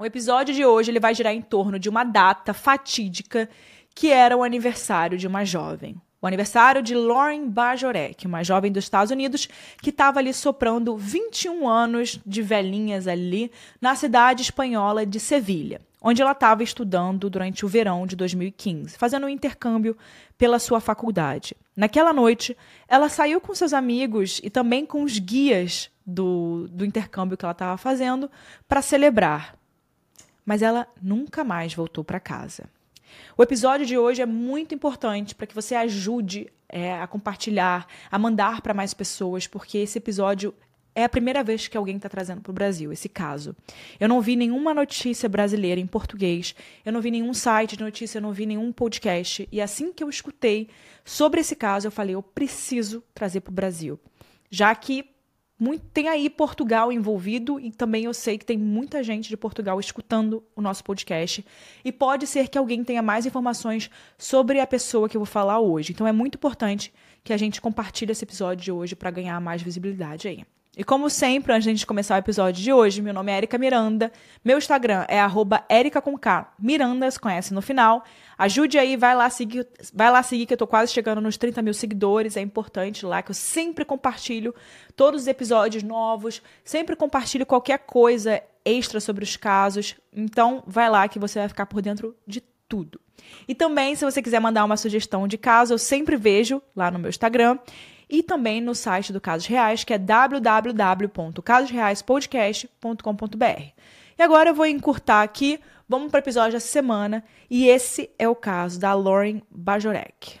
O episódio de hoje ele vai girar em torno de uma data fatídica que era o aniversário de uma jovem. O aniversário de Lauren Bajorek, uma jovem dos Estados Unidos que estava ali soprando 21 anos de velhinhas ali na cidade espanhola de Sevilha, onde ela estava estudando durante o verão de 2015, fazendo um intercâmbio pela sua faculdade. Naquela noite, ela saiu com seus amigos e também com os guias do, do intercâmbio que ela estava fazendo para celebrar mas ela nunca mais voltou para casa. O episódio de hoje é muito importante para que você ajude é, a compartilhar, a mandar para mais pessoas, porque esse episódio é a primeira vez que alguém está trazendo para o Brasil esse caso. Eu não vi nenhuma notícia brasileira em português, eu não vi nenhum site de notícia, eu não vi nenhum podcast. E assim que eu escutei sobre esse caso, eu falei: eu preciso trazer para o Brasil. Já que muito, tem aí Portugal envolvido e também eu sei que tem muita gente de Portugal escutando o nosso podcast. E pode ser que alguém tenha mais informações sobre a pessoa que eu vou falar hoje. Então é muito importante que a gente compartilhe esse episódio de hoje para ganhar mais visibilidade aí. E como sempre, antes de a gente começar o episódio de hoje, meu nome é Erika Miranda, meu Instagram é arroba Erika com K, Miranda, se conhece no final. Ajude aí, vai lá seguir, vai lá seguir que eu tô quase chegando nos 30 mil seguidores, é importante lá que eu sempre compartilho todos os episódios novos, sempre compartilho qualquer coisa extra sobre os casos. Então, vai lá que você vai ficar por dentro de tudo. E também, se você quiser mandar uma sugestão de caso, eu sempre vejo lá no meu Instagram e também no site do Casos Reais, que é www.casosreaispodcast.com.br. E agora eu vou encurtar aqui, vamos para o episódio dessa semana, e esse é o caso da Lauren Bajorek.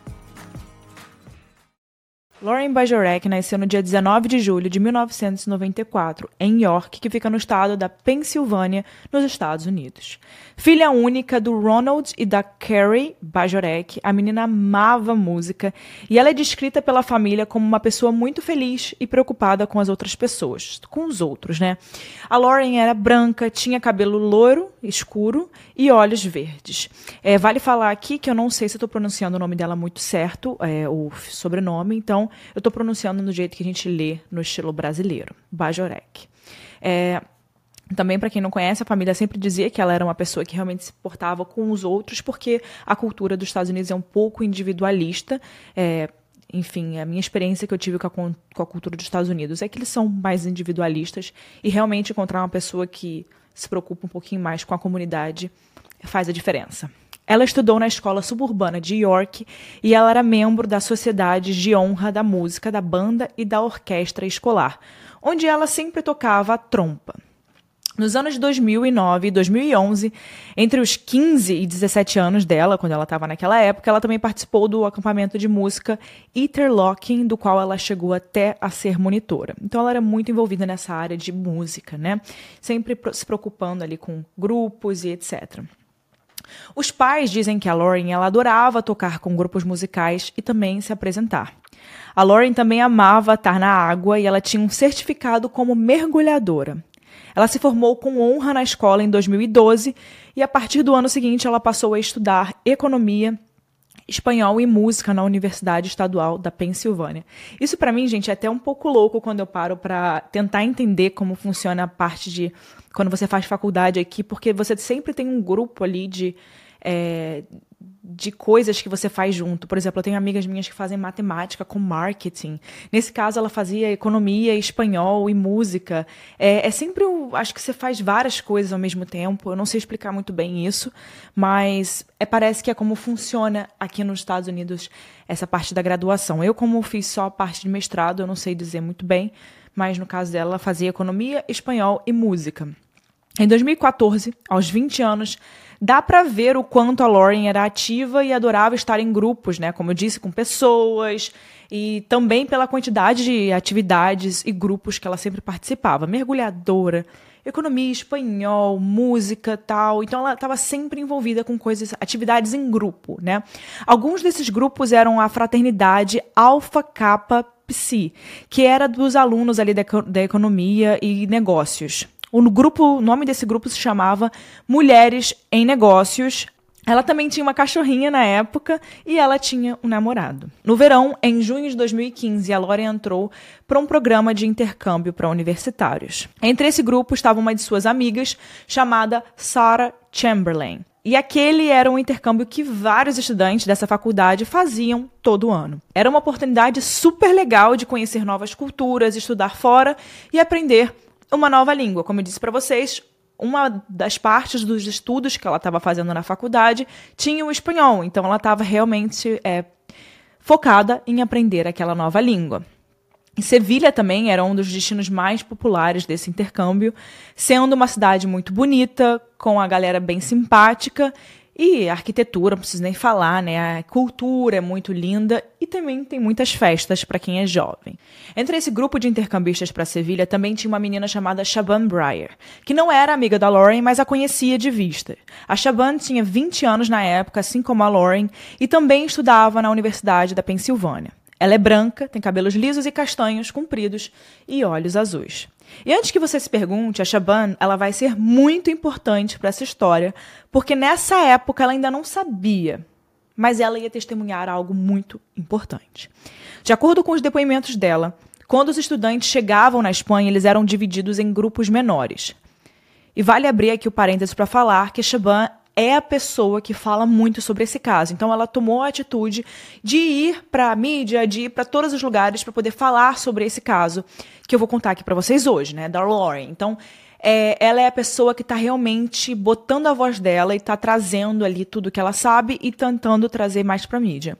Lauren Bajorek nasceu no dia 19 de julho de 1994, em York, que fica no estado da Pensilvânia, nos Estados Unidos. Filha única do Ronald e da Carrie Bajorek, a menina amava música e ela é descrita pela família como uma pessoa muito feliz e preocupada com as outras pessoas, com os outros, né? A Lauren era branca, tinha cabelo loiro, escuro e olhos verdes. É, vale falar aqui que eu não sei se estou pronunciando o nome dela muito certo, é, o sobrenome, então eu estou pronunciando do jeito que a gente lê no estilo brasileiro, Bajorek. É, também, para quem não conhece, a família sempre dizia que ela era uma pessoa que realmente se portava com os outros, porque a cultura dos Estados Unidos é um pouco individualista. É, enfim, a minha experiência que eu tive com a, com a, cultura dos Estados Unidos é que eles são mais individualistas e realmente encontrar uma pessoa que se preocupa um pouquinho mais com a comunidade faz a diferença. Ela estudou na escola suburbana de York e ela era membro da Sociedade de Honra da Música, da Banda e da Orquestra Escolar, onde ela sempre tocava a trompa. Nos anos de 2009 e 2011, entre os 15 e 17 anos dela, quando ela estava naquela época, ela também participou do acampamento de música Interlocking, do qual ela chegou até a ser monitora. Então ela era muito envolvida nessa área de música, né? Sempre se preocupando ali com grupos e etc. Os pais dizem que a Lauren ela adorava tocar com grupos musicais e também se apresentar. A Lauren também amava estar na água e ela tinha um certificado como mergulhadora. Ela se formou com honra na escola em 2012 e a partir do ano seguinte ela passou a estudar economia espanhol e música na Universidade Estadual da Pensilvânia. Isso para mim, gente, é até um pouco louco quando eu paro para tentar entender como funciona a parte de quando você faz faculdade aqui, porque você sempre tem um grupo ali de é, de coisas que você faz junto. Por exemplo, eu tenho amigas minhas que fazem matemática com marketing. Nesse caso, ela fazia economia, espanhol e música. É, é sempre, o, acho que você faz várias coisas ao mesmo tempo. Eu não sei explicar muito bem isso, mas é, parece que é como funciona aqui nos Estados Unidos essa parte da graduação. Eu, como fiz só a parte de mestrado, eu não sei dizer muito bem, mas no caso dela, ela fazia economia, espanhol e música. Em 2014, aos 20 anos, dá para ver o quanto a Lauren era ativa e adorava estar em grupos, né? Como eu disse, com pessoas e também pela quantidade de atividades e grupos que ela sempre participava. Mergulhadora, economia, espanhol, música, tal. Então ela estava sempre envolvida com coisas, atividades em grupo, né? Alguns desses grupos eram a fraternidade Alpha Kappa Psi, que era dos alunos ali da, da economia e negócios. O grupo, o nome desse grupo se chamava Mulheres em Negócios. Ela também tinha uma cachorrinha na época e ela tinha um namorado. No verão, em junho de 2015, a Lori entrou para um programa de intercâmbio para universitários. Entre esse grupo estava uma de suas amigas, chamada Sarah Chamberlain. E aquele era um intercâmbio que vários estudantes dessa faculdade faziam todo ano. Era uma oportunidade super legal de conhecer novas culturas, estudar fora e aprender uma nova língua. Como eu disse para vocês, uma das partes dos estudos que ela estava fazendo na faculdade tinha o espanhol, então ela estava realmente é, focada em aprender aquela nova língua. E Sevilha também era um dos destinos mais populares desse intercâmbio, sendo uma cidade muito bonita, com a galera bem simpática e a arquitetura, não preciso nem falar, né? A cultura é muito linda e também tem muitas festas para quem é jovem. Entre esse grupo de intercambistas para Sevilha também tinha uma menina chamada Shaban Breyer, que não era amiga da Lauren, mas a conhecia de vista. A Shaban tinha 20 anos na época, assim como a Lauren, e também estudava na Universidade da Pensilvânia. Ela é branca, tem cabelos lisos e castanhos, compridos e olhos azuis. E antes que você se pergunte, a Shaban ela vai ser muito importante para essa história, porque nessa época ela ainda não sabia, mas ela ia testemunhar algo muito importante. De acordo com os depoimentos dela, quando os estudantes chegavam na Espanha, eles eram divididos em grupos menores. E vale abrir aqui o parênteses para falar que Shaban é a pessoa que fala muito sobre esse caso. Então ela tomou a atitude de ir para a mídia, de ir para todos os lugares para poder falar sobre esse caso que eu vou contar aqui para vocês hoje, né, da Lauren. Então é, ela é a pessoa que está realmente botando a voz dela e está trazendo ali tudo que ela sabe e tentando trazer mais para a mídia.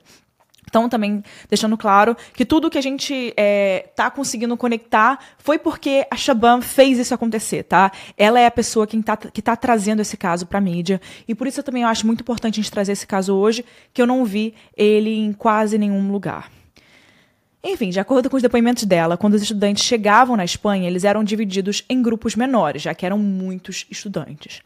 Então, também deixando claro que tudo que a gente está é, conseguindo conectar foi porque a Shaban fez isso acontecer, tá? Ela é a pessoa que está que tá trazendo esse caso para a mídia. E por isso eu também acho muito importante a gente trazer esse caso hoje, que eu não vi ele em quase nenhum lugar. Enfim, de acordo com os depoimentos dela, quando os estudantes chegavam na Espanha, eles eram divididos em grupos menores, já que eram muitos estudantes.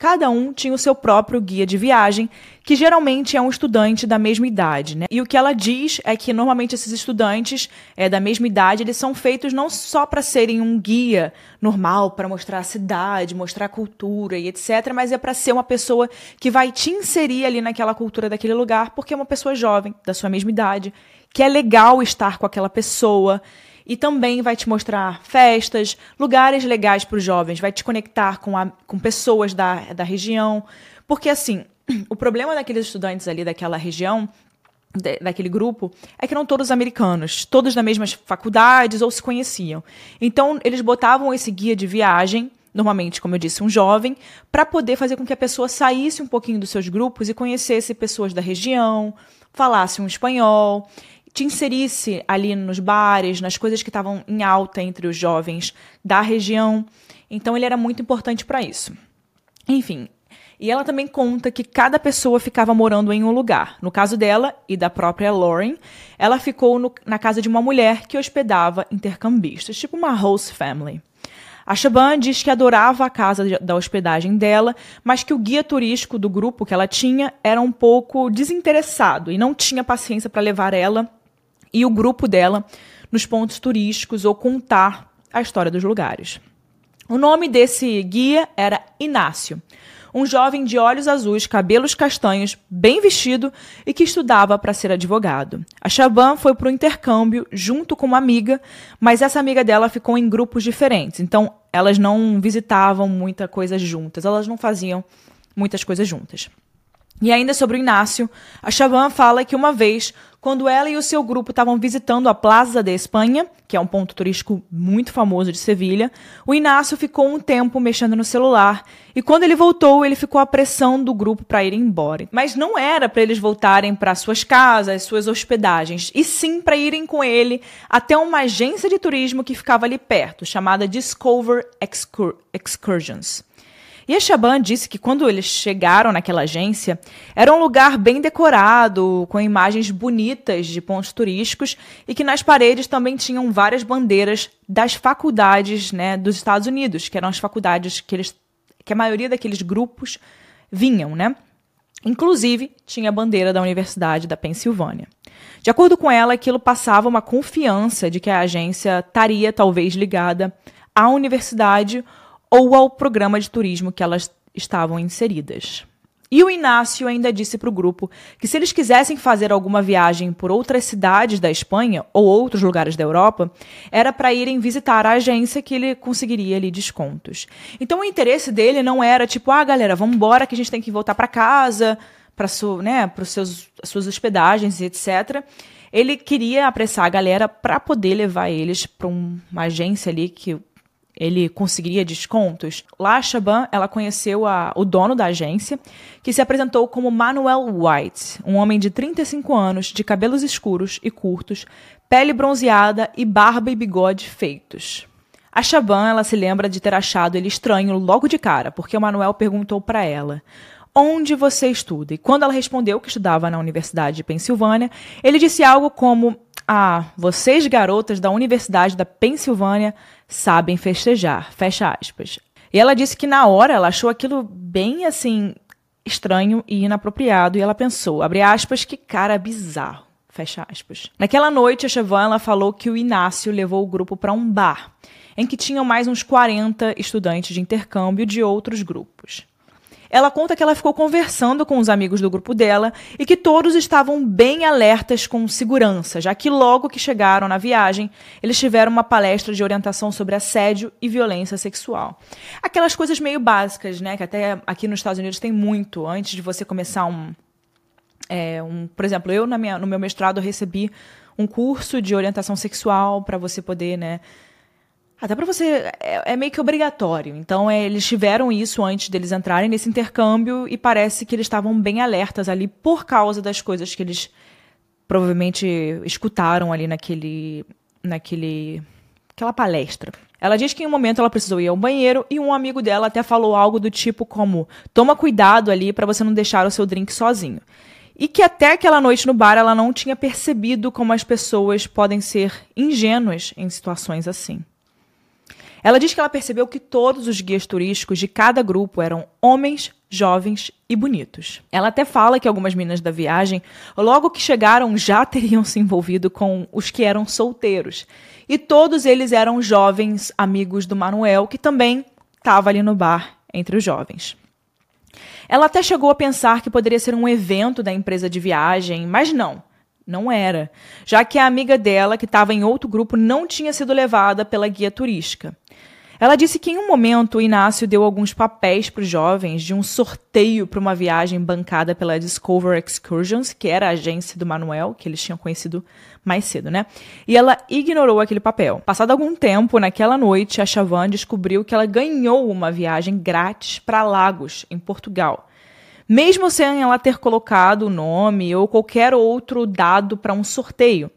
Cada um tinha o seu próprio guia de viagem, que geralmente é um estudante da mesma idade. Né? E o que ela diz é que normalmente esses estudantes é, da mesma idade eles são feitos não só para serem um guia normal, para mostrar a cidade, mostrar a cultura e etc., mas é para ser uma pessoa que vai te inserir ali naquela cultura daquele lugar, porque é uma pessoa jovem, da sua mesma idade, que é legal estar com aquela pessoa e também vai te mostrar festas, lugares legais para os jovens, vai te conectar com, a, com pessoas da, da região. Porque, assim, o problema daqueles estudantes ali daquela região daquele grupo é que eram todos americanos, todos das mesmas faculdades ou se conheciam. Então, eles botavam esse guia de viagem, normalmente, como eu disse, um jovem, para poder fazer com que a pessoa saísse um pouquinho dos seus grupos e conhecesse pessoas da região, falasse um espanhol te inserisse ali nos bares, nas coisas que estavam em alta entre os jovens da região. Então ele era muito importante para isso. Enfim, e ela também conta que cada pessoa ficava morando em um lugar. No caso dela e da própria Lauren, ela ficou no, na casa de uma mulher que hospedava intercambistas, tipo uma host family. A Shaban diz que adorava a casa da hospedagem dela, mas que o guia turístico do grupo que ela tinha era um pouco desinteressado e não tinha paciência para levar ela e o grupo dela nos pontos turísticos ou contar a história dos lugares. O nome desse guia era Inácio. um jovem de olhos azuis, cabelos castanhos, bem vestido e que estudava para ser advogado. A Chaban foi para o intercâmbio junto com uma amiga, mas essa amiga dela ficou em grupos diferentes, então elas não visitavam muita coisa juntas, elas não faziam muitas coisas juntas. E ainda sobre o Inácio, a Chaban fala que uma vez, quando ela e o seu grupo estavam visitando a Plaza de Espanha, que é um ponto turístico muito famoso de Sevilha, o Inácio ficou um tempo mexendo no celular e quando ele voltou, ele ficou à pressão do grupo para ir embora. Mas não era para eles voltarem para suas casas, suas hospedagens, e sim para irem com ele até uma agência de turismo que ficava ali perto, chamada Discover Excur Excursions. E a Chaban disse que quando eles chegaram naquela agência, era um lugar bem decorado, com imagens bonitas de pontos turísticos e que nas paredes também tinham várias bandeiras das faculdades né, dos Estados Unidos, que eram as faculdades que, eles, que a maioria daqueles grupos vinham, né? Inclusive, tinha a bandeira da Universidade da Pensilvânia. De acordo com ela, aquilo passava uma confiança de que a agência estaria talvez ligada à universidade ou ao programa de turismo que elas estavam inseridas. E o Inácio ainda disse para o grupo que se eles quisessem fazer alguma viagem por outras cidades da Espanha ou outros lugares da Europa, era para irem visitar a agência que ele conseguiria ali descontos. Então o interesse dele não era tipo, ah, galera, vamos embora que a gente tem que voltar para casa, para né, os seus suas hospedagens e etc. Ele queria apressar a galera para poder levar eles para uma agência ali que ele conseguiria descontos. Lá, Chaban, ela conheceu a, o dono da agência, que se apresentou como Manuel White, um homem de 35 anos, de cabelos escuros e curtos, pele bronzeada e barba e bigode feitos. A Chaban, ela se lembra de ter achado ele estranho logo de cara, porque o Manuel perguntou para ela: Onde você estuda? E quando ela respondeu que estudava na Universidade de Pensilvânia, ele disse algo como: Ah, vocês garotas da Universidade da Pensilvânia sabem festejar, fecha aspas. E ela disse que na hora ela achou aquilo bem assim estranho e inapropriado e ela pensou, abre aspas, que cara bizarro. Fecha aspas. Naquela noite, a Chevan falou que o Inácio levou o grupo para um bar, em que tinham mais uns 40 estudantes de intercâmbio de outros grupos. Ela conta que ela ficou conversando com os amigos do grupo dela e que todos estavam bem alertas com segurança, já que logo que chegaram na viagem, eles tiveram uma palestra de orientação sobre assédio e violência sexual. Aquelas coisas meio básicas, né, que até aqui nos Estados Unidos tem muito, antes de você começar um, é, um por exemplo, eu minha, no meu mestrado recebi um curso de orientação sexual para você poder, né, até para você. É, é, meio que obrigatório. Então, é, eles tiveram isso antes deles entrarem nesse intercâmbio e parece que eles estavam bem alertas ali por causa das coisas que eles provavelmente escutaram ali naquele. naquele. aquela palestra. Ela diz que em um momento ela precisou ir ao banheiro e um amigo dela até falou algo do tipo como: toma cuidado ali para você não deixar o seu drink sozinho. E que até aquela noite no bar ela não tinha percebido como as pessoas podem ser ingênuas em situações assim. Ela diz que ela percebeu que todos os guias turísticos de cada grupo eram homens, jovens e bonitos. Ela até fala que algumas meninas da viagem, logo que chegaram, já teriam se envolvido com os que eram solteiros. E todos eles eram jovens amigos do Manuel, que também estava ali no bar entre os jovens. Ela até chegou a pensar que poderia ser um evento da empresa de viagem, mas não. Não era, já que a amiga dela, que estava em outro grupo, não tinha sido levada pela guia turística. Ela disse que em um momento o Inácio deu alguns papéis para os jovens de um sorteio para uma viagem bancada pela Discover Excursions, que era a agência do Manuel, que eles tinham conhecido mais cedo, né? E ela ignorou aquele papel. Passado algum tempo, naquela noite, a Chavan descobriu que ela ganhou uma viagem grátis para Lagos, em Portugal mesmo sem ela ter colocado o nome ou qualquer outro dado para um sorteio.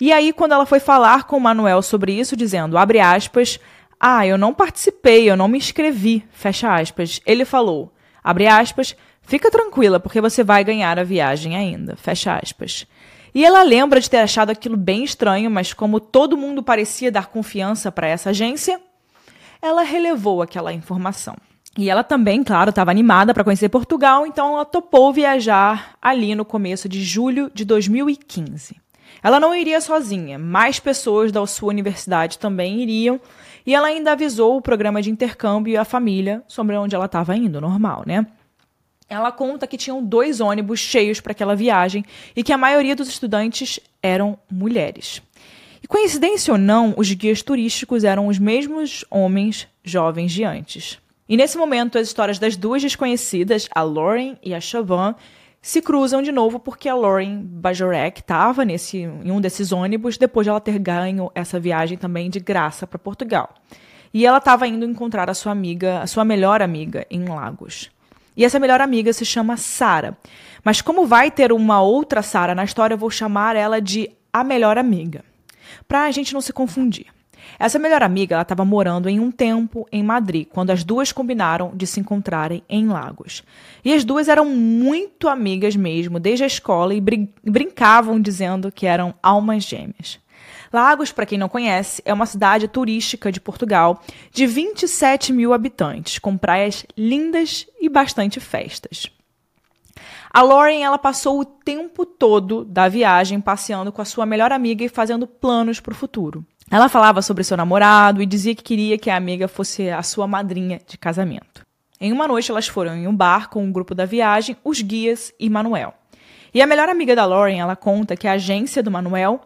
E aí, quando ela foi falar com o Manuel sobre isso, dizendo, abre aspas, ah, eu não participei, eu não me inscrevi, fecha aspas. Ele falou, abre aspas, fica tranquila, porque você vai ganhar a viagem ainda, fecha aspas. E ela lembra de ter achado aquilo bem estranho, mas como todo mundo parecia dar confiança para essa agência, ela relevou aquela informação. E ela também, claro, estava animada para conhecer Portugal, então ela topou viajar ali no começo de julho de 2015. Ela não iria sozinha, mais pessoas da sua universidade também iriam, e ela ainda avisou o programa de intercâmbio e a família sobre onde ela estava indo, normal, né? Ela conta que tinham dois ônibus cheios para aquela viagem e que a maioria dos estudantes eram mulheres. E coincidência ou não, os guias turísticos eram os mesmos homens jovens de antes. E nesse momento, as histórias das duas desconhecidas, a Lauren e a Chauvin, se cruzam de novo porque a Lauren Bajorek estava nesse em um desses ônibus depois de ela ter ganho essa viagem também de graça para Portugal. E ela estava indo encontrar a sua amiga, a sua melhor amiga em Lagos. E essa melhor amiga se chama Sara. Mas como vai ter uma outra Sara na história, eu vou chamar ela de a melhor amiga, para a gente não se confundir. Essa melhor amiga ela estava morando em um tempo em Madrid, quando as duas combinaram de se encontrarem em Lagos. E as duas eram muito amigas mesmo, desde a escola, e brin brincavam dizendo que eram almas gêmeas. Lagos, para quem não conhece, é uma cidade turística de Portugal de 27 mil habitantes, com praias lindas e bastante festas. A Lauren ela passou o tempo todo da viagem passeando com a sua melhor amiga e fazendo planos para o futuro. Ela falava sobre seu namorado e dizia que queria que a amiga fosse a sua madrinha de casamento. Em uma noite, elas foram em um bar com um grupo da viagem, os guias e Manuel. E a melhor amiga da Lauren, ela conta que a agência do Manuel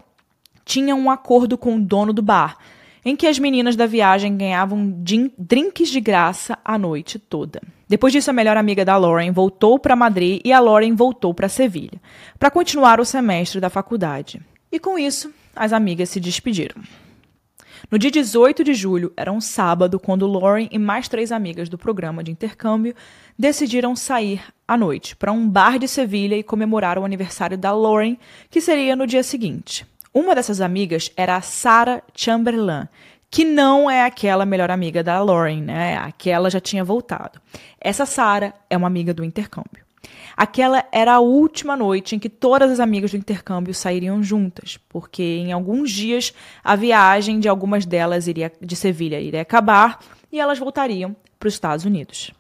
tinha um acordo com o dono do bar, em que as meninas da viagem ganhavam drinks de graça a noite toda. Depois disso, a melhor amiga da Lauren voltou para Madrid e a Lauren voltou para Sevilha, para continuar o semestre da faculdade. E com isso, as amigas se despediram. No dia 18 de julho, era um sábado, quando Lauren e mais três amigas do programa de intercâmbio decidiram sair à noite para um bar de Sevilha e comemorar o aniversário da Lauren, que seria no dia seguinte. Uma dessas amigas era a Sarah Chamberlain, que não é aquela melhor amiga da Lauren, né? Aquela já tinha voltado. Essa Sarah é uma amiga do intercâmbio. Aquela era a última noite em que todas as amigas do intercâmbio sairiam juntas, porque em alguns dias a viagem de algumas delas iria, de Sevilha iria acabar e elas voltariam para os Estados Unidos.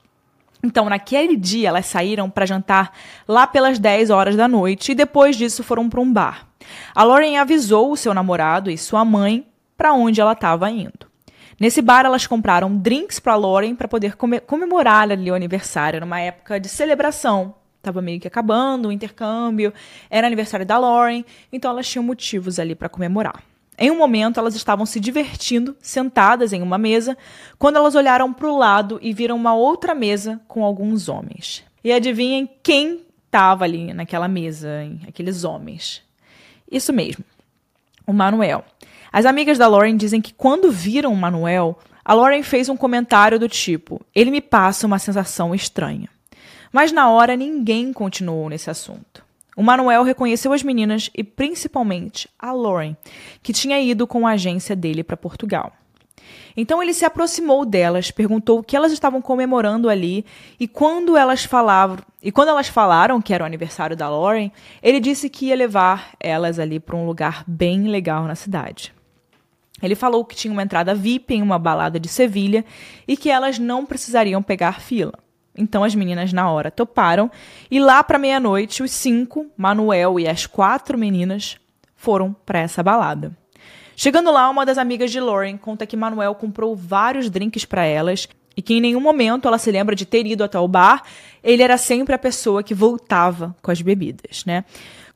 Então, naquele dia, elas saíram para jantar lá pelas 10 horas da noite e depois disso foram para um bar. A Lauren avisou o seu namorado e sua mãe para onde ela estava indo. Nesse bar, elas compraram drinks para Lauren para poder comemorar ali o aniversário, numa época de celebração Tava meio que acabando o intercâmbio, era aniversário da Lauren, então elas tinham motivos ali para comemorar. Em um momento, elas estavam se divertindo, sentadas em uma mesa, quando elas olharam para o lado e viram uma outra mesa com alguns homens. E adivinhem quem estava ali naquela mesa, hein? aqueles homens. Isso mesmo, o Manuel. As amigas da Lauren dizem que quando viram o Manuel, a Lauren fez um comentário do tipo: ele me passa uma sensação estranha. Mas na hora ninguém continuou nesse assunto. O Manuel reconheceu as meninas e principalmente a Lauren, que tinha ido com a agência dele para Portugal. Então ele se aproximou delas, perguntou o que elas estavam comemorando ali e quando elas falavam, e quando elas falaram que era o aniversário da Lauren, ele disse que ia levar elas ali para um lugar bem legal na cidade. Ele falou que tinha uma entrada VIP em uma balada de Sevilha e que elas não precisariam pegar fila. Então as meninas na hora toparam e lá para meia-noite os cinco, Manuel e as quatro meninas, foram para essa balada. Chegando lá, uma das amigas de Lauren conta que Manuel comprou vários drinks para elas e que em nenhum momento ela se lembra de ter ido até o bar. Ele era sempre a pessoa que voltava com as bebidas, né?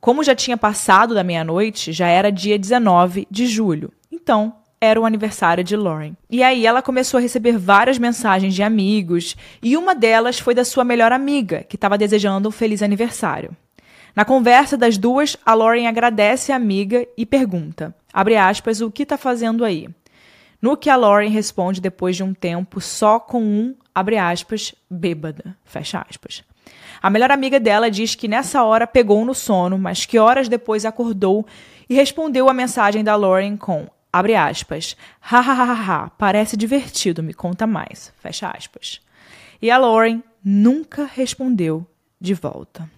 Como já tinha passado da meia-noite, já era dia 19 de julho. Então, era o aniversário de Lauren. E aí ela começou a receber várias mensagens de amigos, e uma delas foi da sua melhor amiga, que estava desejando um feliz aniversário. Na conversa das duas, a Lauren agradece a amiga e pergunta, abre aspas, o que está fazendo aí? No que a Lauren responde depois de um tempo só com um, abre aspas, bêbada, fecha aspas. A melhor amiga dela diz que nessa hora pegou no sono, mas que horas depois acordou e respondeu a mensagem da Lauren com Abre aspas. Ha, ha, ha, ha, parece divertido, me conta mais. Fecha aspas. E a Lauren nunca respondeu de volta.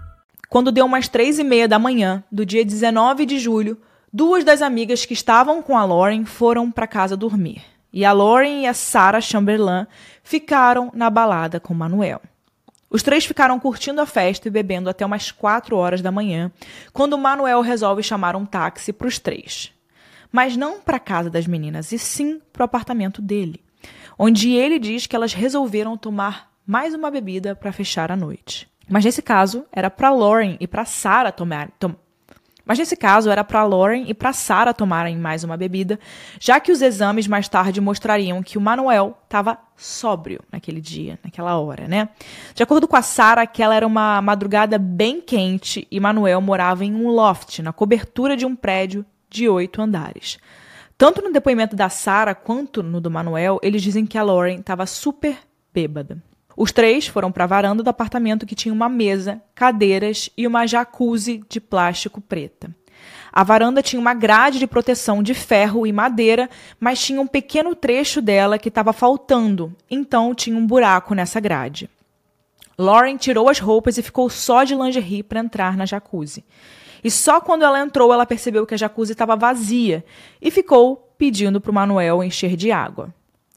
Quando deu umas três e meia da manhã do dia 19 de julho, duas das amigas que estavam com a Lauren foram para casa dormir. E a Lauren e a Sarah Chamberlain ficaram na balada com Manuel. Os três ficaram curtindo a festa e bebendo até umas quatro horas da manhã, quando Manuel resolve chamar um táxi para os três. Mas não para a casa das meninas, e sim para o apartamento dele, onde ele diz que elas resolveram tomar mais uma bebida para fechar a noite. Mas nesse caso, era para Lauren e para Sarah tomar, tom... Mas nesse caso, era para Lauren e para Sarah tomarem mais uma bebida, já que os exames mais tarde mostrariam que o Manuel estava sóbrio naquele dia, naquela hora, né? De acordo com a Sarah, aquela era uma madrugada bem quente e Manuel morava em um loft, na cobertura de um prédio de oito andares. Tanto no depoimento da Sarah quanto no do Manuel, eles dizem que a Lauren estava super bêbada. Os três foram para a varanda do apartamento que tinha uma mesa, cadeiras e uma jacuzzi de plástico preta. A varanda tinha uma grade de proteção de ferro e madeira, mas tinha um pequeno trecho dela que estava faltando, então tinha um buraco nessa grade. Lauren tirou as roupas e ficou só de lingerie para entrar na jacuzzi. E só quando ela entrou ela percebeu que a jacuzzi estava vazia e ficou pedindo para o Manuel encher de água.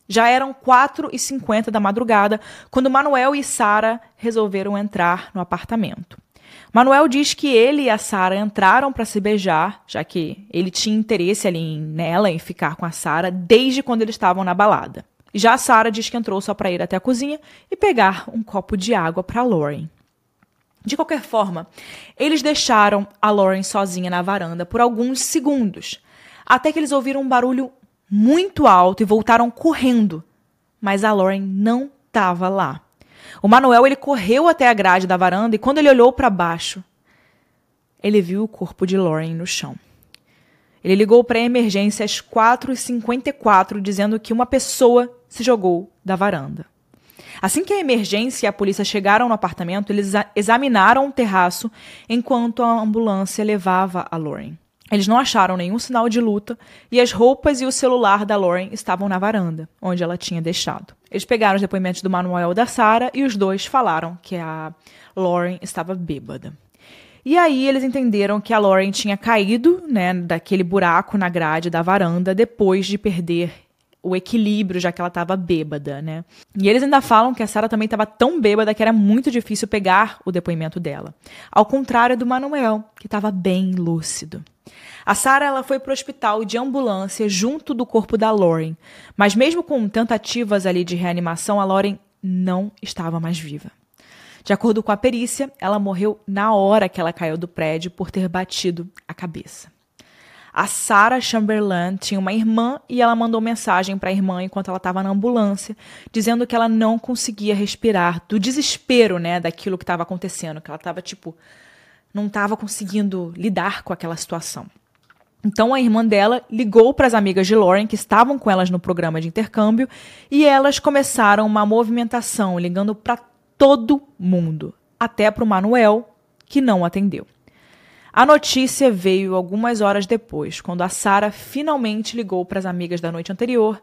Já eram 4 e 50 da madrugada quando Manuel e Sara resolveram entrar no apartamento. Manuel diz que ele e a Sara entraram para se beijar, já que ele tinha interesse ali nela em ficar com a Sara desde quando eles estavam na balada. Já a Sara diz que entrou só para ir até a cozinha e pegar um copo de água para Lauren. De qualquer forma, eles deixaram a Lauren sozinha na varanda por alguns segundos, até que eles ouviram um barulho muito alto e voltaram correndo. Mas a Lauren não estava lá. O Manuel ele correu até a grade da varanda e quando ele olhou para baixo, ele viu o corpo de Lauren no chão. Ele ligou para a emergência às 4h54, dizendo que uma pessoa se jogou da varanda. Assim que a emergência e a polícia chegaram no apartamento, eles examinaram o terraço enquanto a ambulância levava a Lauren. Eles não acharam nenhum sinal de luta e as roupas e o celular da Lauren estavam na varanda, onde ela tinha deixado. Eles pegaram os depoimentos do Manuel e da Sarah e os dois falaram que a Lauren estava bêbada. E aí eles entenderam que a Lauren tinha caído, né, daquele buraco na grade da varanda depois de perder o equilíbrio, já que ela estava bêbada, né? E eles ainda falam que a Sarah também estava tão bêbada que era muito difícil pegar o depoimento dela. Ao contrário do Manuel, que estava bem lúcido. A Sarah ela foi para o hospital de ambulância junto do corpo da Lauren, mas mesmo com tentativas ali de reanimação, a Lauren não estava mais viva. De acordo com a perícia, ela morreu na hora que ela caiu do prédio por ter batido a cabeça. A Sarah Chamberlain tinha uma irmã e ela mandou mensagem para a irmã enquanto ela estava na ambulância, dizendo que ela não conseguia respirar do desespero, né, daquilo que estava acontecendo, que ela estava tipo não estava conseguindo lidar com aquela situação. Então a irmã dela ligou para as amigas de Lauren que estavam com elas no programa de intercâmbio e elas começaram uma movimentação ligando para todo mundo, até para o Manuel, que não atendeu. A notícia veio algumas horas depois, quando a Sarah finalmente ligou para as amigas da noite anterior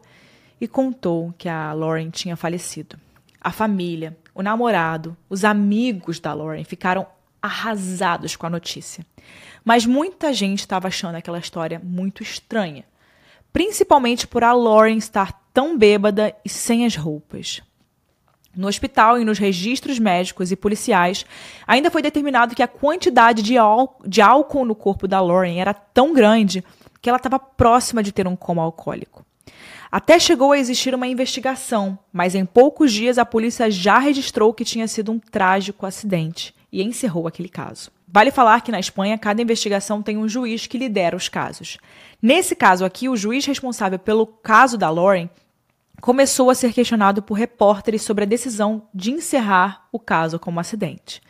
e contou que a Lauren tinha falecido. A família, o namorado, os amigos da Lauren ficaram arrasados com a notícia. Mas muita gente estava achando aquela história muito estranha, principalmente por a Lauren estar tão bêbada e sem as roupas. No hospital e nos registros médicos e policiais, ainda foi determinado que a quantidade de, de álcool no corpo da Lauren era tão grande que ela estava próxima de ter um coma alcoólico. Até chegou a existir uma investigação, mas em poucos dias a polícia já registrou que tinha sido um trágico acidente e encerrou aquele caso. Vale falar que na Espanha cada investigação tem um juiz que lidera os casos. Nesse caso aqui, o juiz responsável pelo caso da Lauren começou a ser questionado por repórteres sobre a decisão de encerrar o caso como acidente.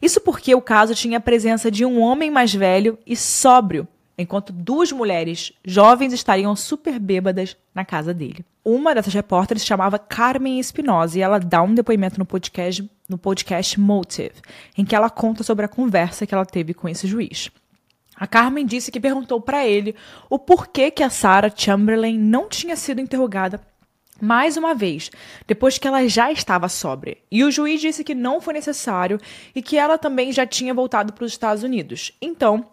Isso porque o caso tinha a presença de um homem mais velho e sóbrio, enquanto duas mulheres jovens estariam super bêbadas na casa dele. Uma dessas repórteres se chamava Carmen Espinosa e ela dá um depoimento no podcast, no podcast Motive, em que ela conta sobre a conversa que ela teve com esse juiz. A Carmen disse que perguntou para ele o porquê que a Sarah Chamberlain não tinha sido interrogada mais uma vez, depois que ela já estava sóbria. E o juiz disse que não foi necessário e que ela também já tinha voltado para os Estados Unidos. Então,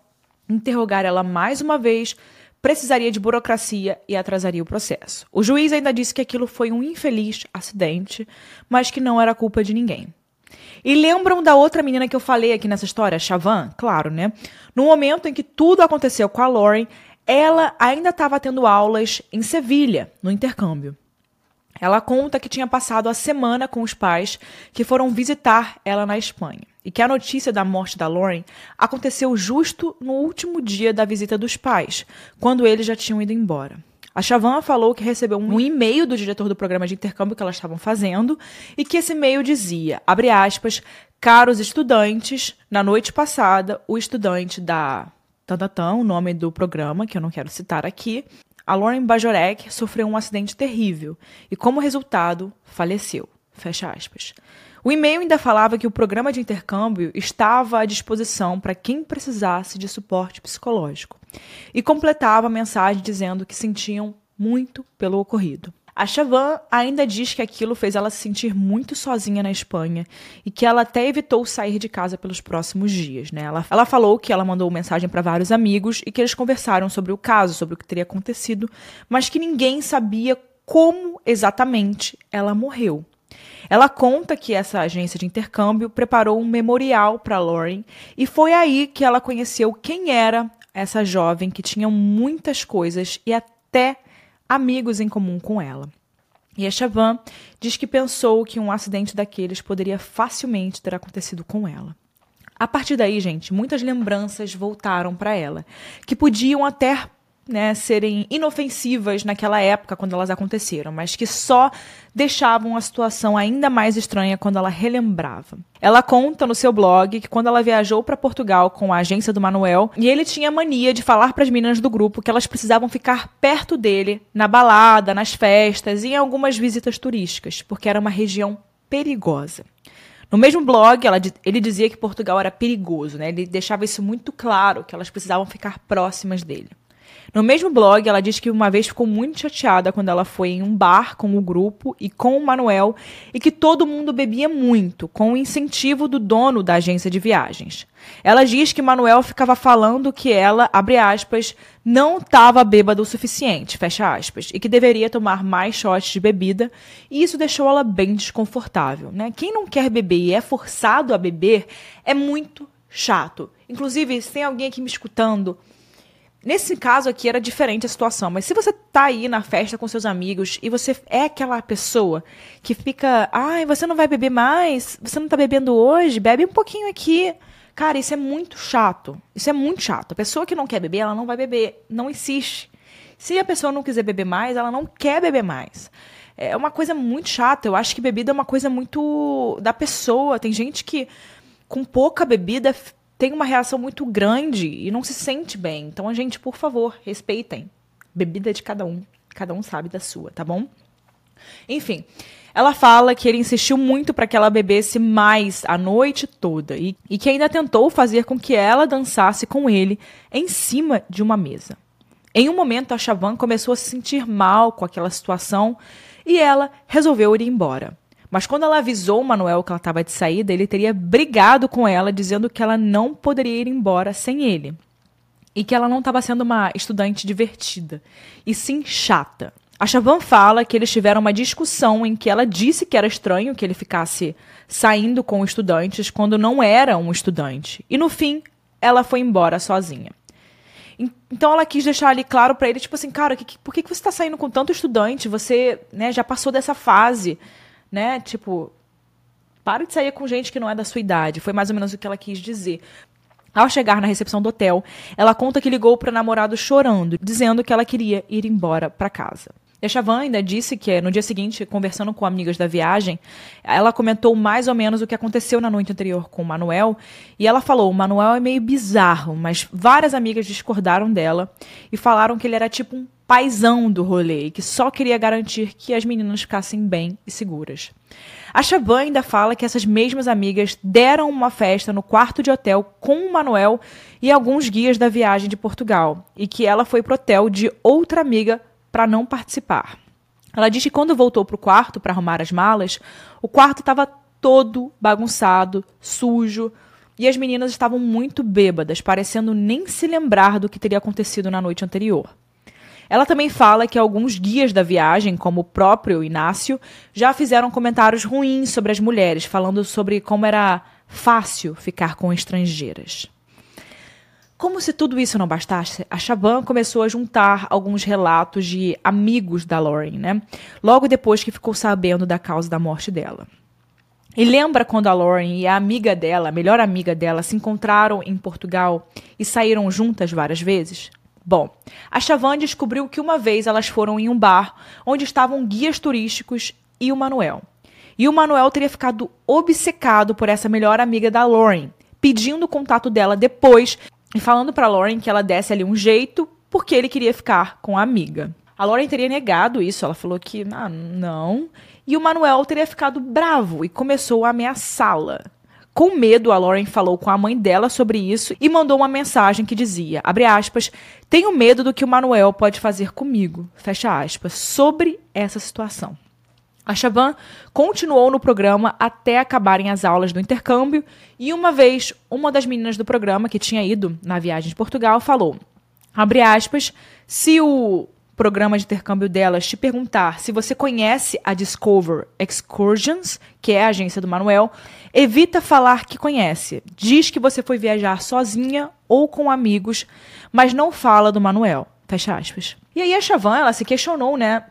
interrogar ela mais uma vez precisaria de burocracia e atrasaria o processo. O juiz ainda disse que aquilo foi um infeliz acidente, mas que não era culpa de ninguém. E lembram da outra menina que eu falei aqui nessa história, Chavan? Claro, né? No momento em que tudo aconteceu com a Lauren, ela ainda estava tendo aulas em Sevilha, no intercâmbio. Ela conta que tinha passado a semana com os pais que foram visitar ela na Espanha e que a notícia da morte da Lauren aconteceu justo no último dia da visita dos pais, quando eles já tinham ido embora. A Chavan falou que recebeu um e-mail do diretor do programa de intercâmbio que elas estavam fazendo e que esse e-mail dizia, abre aspas, caros estudantes, na noite passada, o estudante da Tantatã, o nome do programa, que eu não quero citar aqui, a Lauren Bajorek sofreu um acidente terrível e, como resultado, faleceu. Fecha aspas. O e-mail ainda falava que o programa de intercâmbio estava à disposição para quem precisasse de suporte psicológico e completava a mensagem dizendo que sentiam muito pelo ocorrido. A Chavan ainda diz que aquilo fez ela se sentir muito sozinha na Espanha e que ela até evitou sair de casa pelos próximos dias. Né? Ela, ela falou que ela mandou mensagem para vários amigos e que eles conversaram sobre o caso, sobre o que teria acontecido, mas que ninguém sabia como exatamente ela morreu. Ela conta que essa agência de intercâmbio preparou um memorial para Lauren e foi aí que ela conheceu quem era essa jovem que tinha muitas coisas e até amigos em comum com ela. E a Chavan diz que pensou que um acidente daqueles poderia facilmente ter acontecido com ela. A partir daí, gente, muitas lembranças voltaram para ela, que podiam até né, serem inofensivas naquela época quando elas aconteceram, mas que só deixavam a situação ainda mais estranha quando ela relembrava. Ela conta no seu blog que quando ela viajou para Portugal com a agência do Manuel, e ele tinha mania de falar para as meninas do grupo que elas precisavam ficar perto dele, na balada, nas festas e em algumas visitas turísticas, porque era uma região perigosa. No mesmo blog, ela, ele dizia que Portugal era perigoso, né? Ele deixava isso muito claro, que elas precisavam ficar próximas dele. No mesmo blog, ela diz que uma vez ficou muito chateada quando ela foi em um bar com o grupo e com o Manuel e que todo mundo bebia muito, com o incentivo do dono da agência de viagens. Ela diz que Manuel ficava falando que ela, abre aspas, não estava bêbada o suficiente, fecha aspas, e que deveria tomar mais shots de bebida, e isso deixou ela bem desconfortável. Né? Quem não quer beber e é forçado a beber é muito chato. Inclusive, se tem alguém aqui me escutando Nesse caso aqui era diferente a situação, mas se você tá aí na festa com seus amigos e você é aquela pessoa que fica, ai, você não vai beber mais? Você não tá bebendo hoje? Bebe um pouquinho aqui. Cara, isso é muito chato. Isso é muito chato. A pessoa que não quer beber, ela não vai beber. Não insiste. Se a pessoa não quiser beber mais, ela não quer beber mais. É uma coisa muito chata. Eu acho que bebida é uma coisa muito da pessoa. Tem gente que com pouca bebida tem uma reação muito grande e não se sente bem. Então, a gente, por favor, respeitem. Bebida de cada um. Cada um sabe da sua, tá bom? Enfim, ela fala que ele insistiu muito para que ela bebesse mais a noite toda e, e que ainda tentou fazer com que ela dançasse com ele em cima de uma mesa. Em um momento, a Chavan começou a se sentir mal com aquela situação e ela resolveu ir embora. Mas quando ela avisou o Manuel que ela estava de saída, ele teria brigado com ela, dizendo que ela não poderia ir embora sem ele. E que ela não estava sendo uma estudante divertida, e sim chata. A Chavan fala que eles tiveram uma discussão em que ela disse que era estranho que ele ficasse saindo com estudantes quando não era um estudante. E no fim, ela foi embora sozinha. Então ela quis deixar ali claro para ele, tipo assim, cara, que, por que, que você está saindo com tanto estudante? Você né, já passou dessa fase né? Tipo, para de sair com gente que não é da sua idade. Foi mais ou menos o que ela quis dizer. Ao chegar na recepção do hotel, ela conta que ligou para namorado chorando, dizendo que ela queria ir embora para casa. E a Chavan ainda disse que no dia seguinte, conversando com amigas da viagem, ela comentou mais ou menos o que aconteceu na noite anterior com o Manuel. E ela falou: o Manuel é meio bizarro, mas várias amigas discordaram dela e falaram que ele era tipo um paizão do rolê e que só queria garantir que as meninas ficassem bem e seguras. A Chavan ainda fala que essas mesmas amigas deram uma festa no quarto de hotel com o Manuel e alguns guias da viagem de Portugal e que ela foi pro hotel de outra amiga para não participar. Ela diz que quando voltou para o quarto para arrumar as malas, o quarto estava todo bagunçado, sujo, e as meninas estavam muito bêbadas, parecendo nem se lembrar do que teria acontecido na noite anterior. Ela também fala que alguns guias da viagem, como o próprio Inácio, já fizeram comentários ruins sobre as mulheres, falando sobre como era fácil ficar com estrangeiras. Como se tudo isso não bastasse, a Chaban começou a juntar alguns relatos de amigos da Lauren, né? Logo depois que ficou sabendo da causa da morte dela. E lembra quando a Lauren e a amiga dela, a melhor amiga dela, se encontraram em Portugal e saíram juntas várias vezes? Bom, a Chavan descobriu que uma vez elas foram em um bar onde estavam guias turísticos e o Manuel. E o Manuel teria ficado obcecado por essa melhor amiga da Lauren, pedindo o contato dela depois e falando para Lauren que ela desse ali um jeito porque ele queria ficar com a amiga. A Lauren teria negado isso, ela falou que ah, não. E o Manuel teria ficado bravo e começou a ameaçá-la. Com medo, a Lauren falou com a mãe dela sobre isso e mandou uma mensagem que dizia, abre aspas, tenho medo do que o Manuel pode fazer comigo, fecha aspas, sobre essa situação. A Chavan continuou no programa até acabarem as aulas do intercâmbio e uma vez uma das meninas do programa que tinha ido na viagem de Portugal falou, abre aspas, se o programa de intercâmbio delas te perguntar se você conhece a Discover Excursions, que é a agência do Manuel, evita falar que conhece. Diz que você foi viajar sozinha ou com amigos, mas não fala do Manuel. Fecha aspas. E aí a Chavan, ela se questionou, né?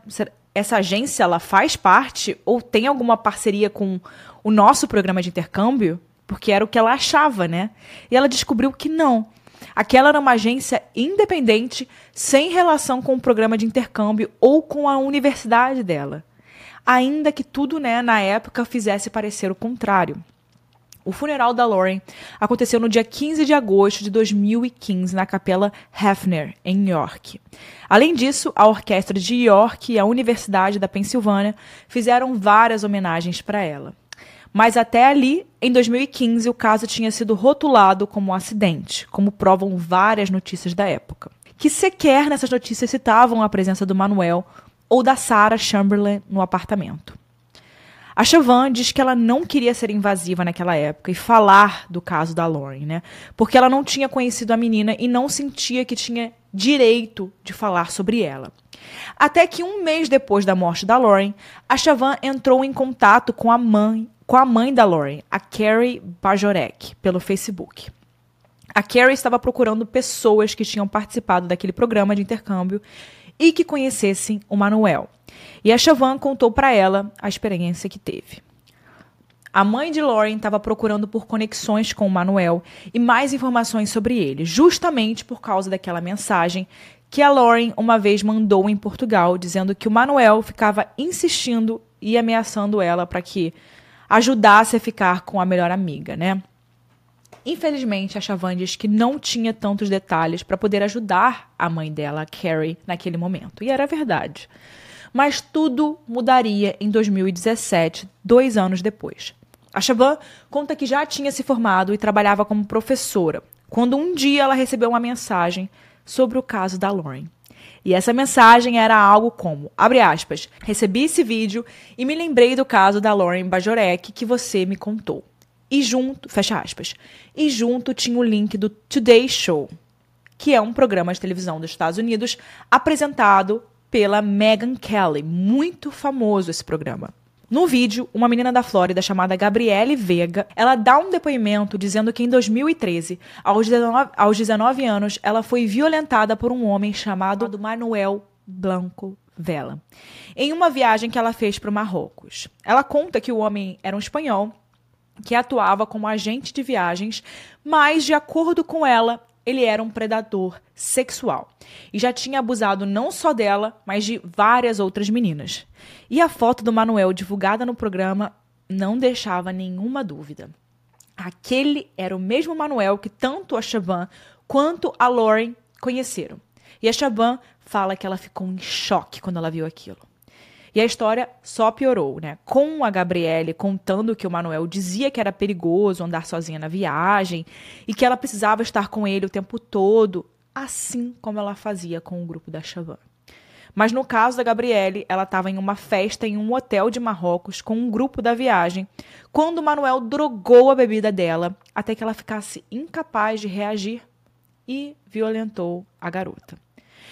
Essa agência ela faz parte ou tem alguma parceria com o nosso programa de intercâmbio? Porque era o que ela achava, né? E ela descobriu que não. Aquela era uma agência independente, sem relação com o programa de intercâmbio ou com a universidade dela. Ainda que tudo, né, na época fizesse parecer o contrário. O funeral da Lauren aconteceu no dia 15 de agosto de 2015 na Capela Hefner, em York. Além disso, a Orquestra de York e a Universidade da Pensilvânia fizeram várias homenagens para ela. Mas até ali, em 2015, o caso tinha sido rotulado como um acidente, como provam várias notícias da época, que sequer nessas notícias citavam a presença do Manuel ou da Sarah Chamberlain no apartamento. A Chavan diz que ela não queria ser invasiva naquela época e falar do caso da Lauren, né? Porque ela não tinha conhecido a menina e não sentia que tinha direito de falar sobre ela. Até que um mês depois da morte da Lauren, a Chavan entrou em contato com a mãe, com a mãe da Lauren, a Carrie Bajorek, pelo Facebook. A Carrie estava procurando pessoas que tinham participado daquele programa de intercâmbio e que conhecessem o Manuel. E a Chavan contou para ela a experiência que teve. A mãe de Lauren estava procurando por conexões com o Manuel e mais informações sobre ele, justamente por causa daquela mensagem que a Lauren uma vez mandou em Portugal, dizendo que o Manuel ficava insistindo e ameaçando ela para que ajudasse a ficar com a melhor amiga, né? Infelizmente, a Chavan diz que não tinha tantos detalhes para poder ajudar a mãe dela, a Carrie, naquele momento. E era verdade. Mas tudo mudaria em 2017, dois anos depois. A Chavan conta que já tinha se formado e trabalhava como professora, quando um dia ela recebeu uma mensagem sobre o caso da Lauren. E essa mensagem era algo como, abre aspas, recebi esse vídeo e me lembrei do caso da Lauren Bajorek que você me contou. E junto, fecha aspas, e junto tinha o link do Today Show, que é um programa de televisão dos Estados Unidos apresentado pela Megyn Kelly, muito famoso esse programa. No vídeo, uma menina da Flórida chamada Gabriele Vega, ela dá um depoimento dizendo que em 2013, aos 19, aos 19 anos, ela foi violentada por um homem chamado Manuel Blanco Vela, em uma viagem que ela fez para o Marrocos. Ela conta que o homem era um espanhol que atuava como agente de viagens, mas, de acordo com ela, ele era um predador sexual e já tinha abusado não só dela, mas de várias outras meninas. E a foto do Manuel divulgada no programa não deixava nenhuma dúvida. Aquele era o mesmo Manuel que tanto a Chaban quanto a Lauren conheceram. E a Chaban fala que ela ficou em choque quando ela viu aquilo. E a história só piorou, né? Com a Gabriele contando que o Manuel dizia que era perigoso andar sozinha na viagem e que ela precisava estar com ele o tempo todo, assim como ela fazia com o grupo da Chavan. Mas no caso da Gabriele, ela estava em uma festa em um hotel de Marrocos com um grupo da viagem, quando o Manuel drogou a bebida dela até que ela ficasse incapaz de reagir e violentou a garota.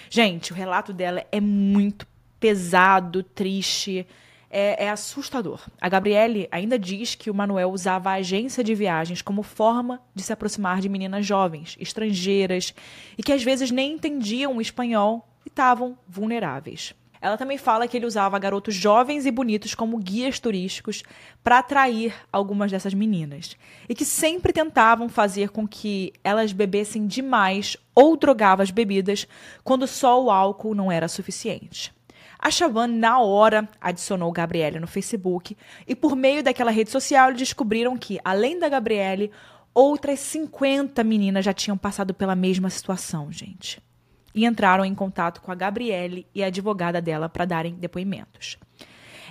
Gente, o relato dela é muito pesado, triste. É, é, assustador. A Gabriele ainda diz que o Manuel usava a agência de viagens como forma de se aproximar de meninas jovens, estrangeiras, e que às vezes nem entendiam o espanhol e estavam vulneráveis. Ela também fala que ele usava garotos jovens e bonitos como guias turísticos para atrair algumas dessas meninas. E que sempre tentavam fazer com que elas bebessem demais ou drogavam as bebidas quando só o álcool não era suficiente. A Chavan, na hora, adicionou Gabriele no Facebook e, por meio daquela rede social, descobriram que, além da Gabriele, outras 50 meninas já tinham passado pela mesma situação, gente. E entraram em contato com a Gabriele e a advogada dela para darem depoimentos.